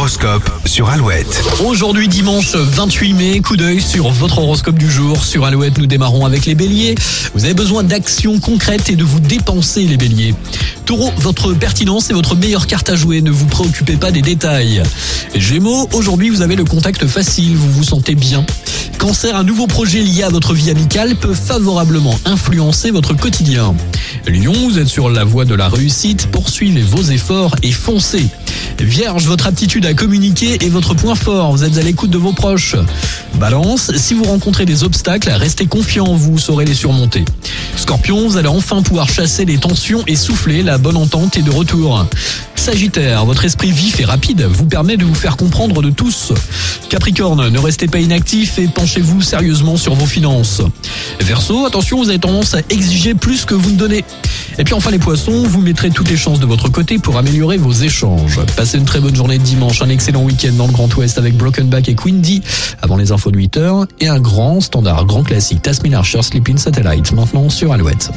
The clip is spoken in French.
L'horoscope sur Alouette. Aujourd'hui dimanche 28 mai, coup d'œil sur votre horoscope du jour. Sur Alouette, nous démarrons avec les béliers. Vous avez besoin d'actions concrètes et de vous dépenser les béliers. Taureau, votre pertinence est votre meilleure carte à jouer, ne vous préoccupez pas des détails. Gémeaux, aujourd'hui vous avez le contact facile, vous vous sentez bien. Cancer, un nouveau projet lié à votre vie amicale peut favorablement influencer votre quotidien. Lion, vous êtes sur la voie de la réussite, poursuivez vos efforts et foncez. Vierge, votre aptitude à communiquer est votre point fort, vous êtes à l'écoute de vos proches. Balance, si vous rencontrez des obstacles, restez confiant, vous saurez les surmonter. Scorpion, vous allez enfin pouvoir chasser les tensions et souffler, la bonne entente est de retour. Sagittaire, votre esprit vif et rapide vous permet de vous faire comprendre de tous. Capricorne, ne restez pas inactif et penchez-vous sérieusement sur vos finances. Verseau, attention, vous avez tendance à exiger plus que vous ne donnez. Et puis enfin les poissons, vous mettrez toutes les chances de votre côté pour améliorer vos échanges. Passez une très bonne journée de dimanche, un excellent week-end dans le Grand Ouest avec Broken Back et Quindy avant les infos de 8h et un grand standard, grand classique, Tasmin Archer Sleeping Satellite maintenant sur Alouette.